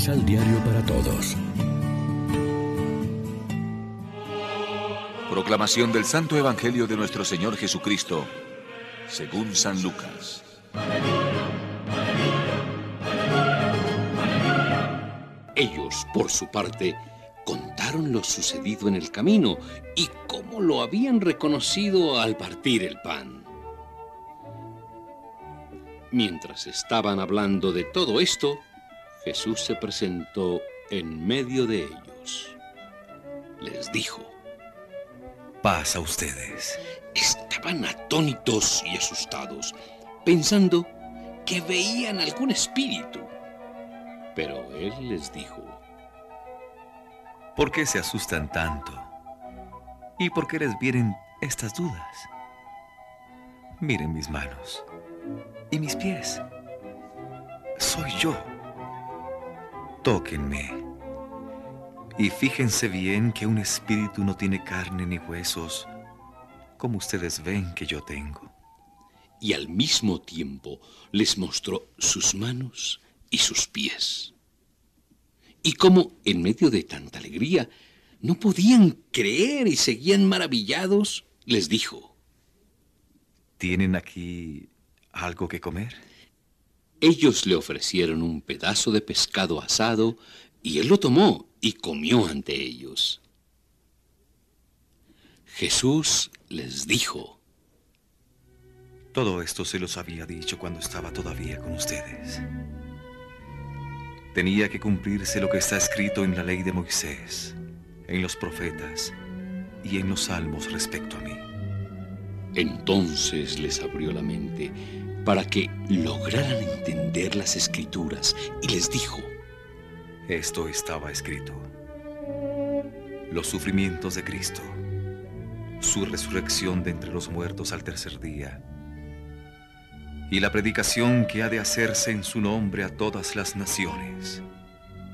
Misal Diario para Todos. Proclamación del Santo Evangelio de nuestro Señor Jesucristo, según San Lucas. Ellos, por su parte, contaron lo sucedido en el camino y cómo lo habían reconocido al partir el pan. Mientras estaban hablando de todo esto, Jesús se presentó en medio de ellos. Les dijo, Paz a ustedes. Estaban atónitos y asustados, pensando que veían algún espíritu. Pero él les dijo, ¿Por qué se asustan tanto? ¿Y por qué les vienen estas dudas? Miren mis manos y mis pies. Soy yo. Tóquenme. Y fíjense bien que un espíritu no tiene carne ni huesos, como ustedes ven que yo tengo. Y al mismo tiempo les mostró sus manos y sus pies. Y como en medio de tanta alegría no podían creer y seguían maravillados, les dijo, ¿Tienen aquí algo que comer? Ellos le ofrecieron un pedazo de pescado asado y él lo tomó y comió ante ellos. Jesús les dijo, Todo esto se los había dicho cuando estaba todavía con ustedes. Tenía que cumplirse lo que está escrito en la ley de Moisés, en los profetas y en los salmos respecto a mí. Entonces les abrió la mente para que lograran entender las escrituras y les dijo, Esto estaba escrito. Los sufrimientos de Cristo, su resurrección de entre los muertos al tercer día, y la predicación que ha de hacerse en su nombre a todas las naciones,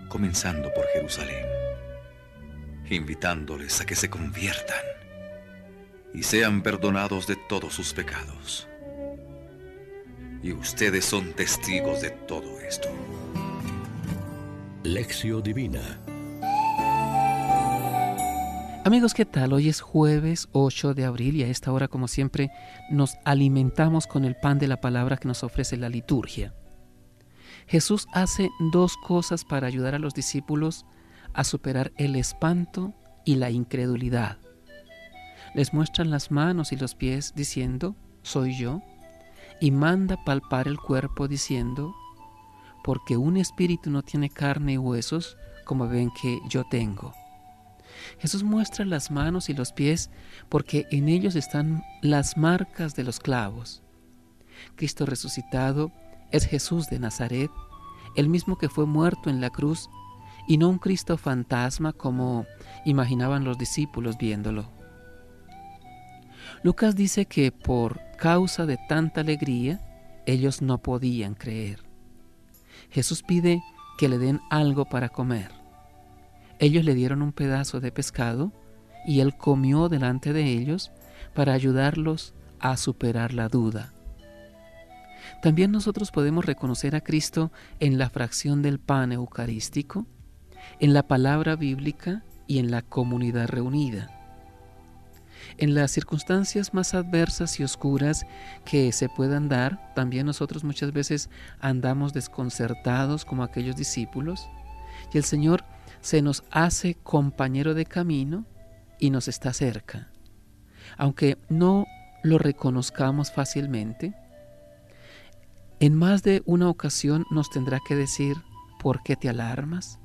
comenzando por Jerusalén, invitándoles a que se conviertan y sean perdonados de todos sus pecados. Y ustedes son testigos de todo esto. Lección Divina Amigos, ¿qué tal? Hoy es jueves 8 de abril y a esta hora, como siempre, nos alimentamos con el pan de la palabra que nos ofrece la liturgia. Jesús hace dos cosas para ayudar a los discípulos a superar el espanto y la incredulidad. Les muestran las manos y los pies diciendo, soy yo, y manda palpar el cuerpo diciendo, porque un espíritu no tiene carne y huesos como ven que yo tengo. Jesús muestra las manos y los pies porque en ellos están las marcas de los clavos. Cristo resucitado es Jesús de Nazaret, el mismo que fue muerto en la cruz, y no un Cristo fantasma como imaginaban los discípulos viéndolo. Lucas dice que por causa de tanta alegría, ellos no podían creer. Jesús pide que le den algo para comer. Ellos le dieron un pedazo de pescado y él comió delante de ellos para ayudarlos a superar la duda. También nosotros podemos reconocer a Cristo en la fracción del pan eucarístico, en la palabra bíblica y en la comunidad reunida. En las circunstancias más adversas y oscuras que se puedan dar, también nosotros muchas veces andamos desconcertados como aquellos discípulos, y el Señor se nos hace compañero de camino y nos está cerca. Aunque no lo reconozcamos fácilmente, en más de una ocasión nos tendrá que decir por qué te alarmas,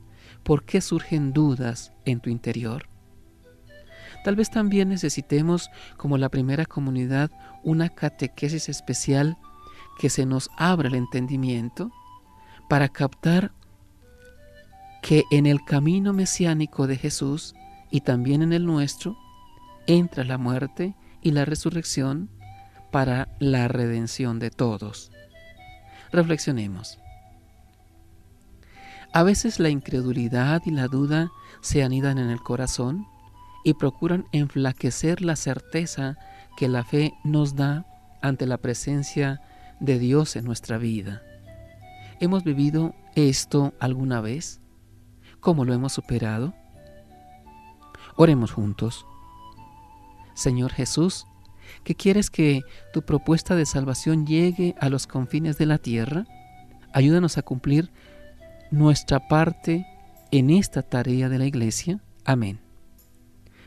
por qué surgen dudas en tu interior. Tal vez también necesitemos, como la primera comunidad, una catequesis especial que se nos abra el entendimiento para captar que en el camino mesiánico de Jesús y también en el nuestro entra la muerte y la resurrección para la redención de todos. Reflexionemos. A veces la incredulidad y la duda se anidan en el corazón y procuran enflaquecer la certeza que la fe nos da ante la presencia de Dios en nuestra vida. ¿Hemos vivido esto alguna vez? ¿Cómo lo hemos superado? Oremos juntos. Señor Jesús, que quieres que tu propuesta de salvación llegue a los confines de la tierra, ayúdanos a cumplir nuestra parte en esta tarea de la Iglesia. Amén.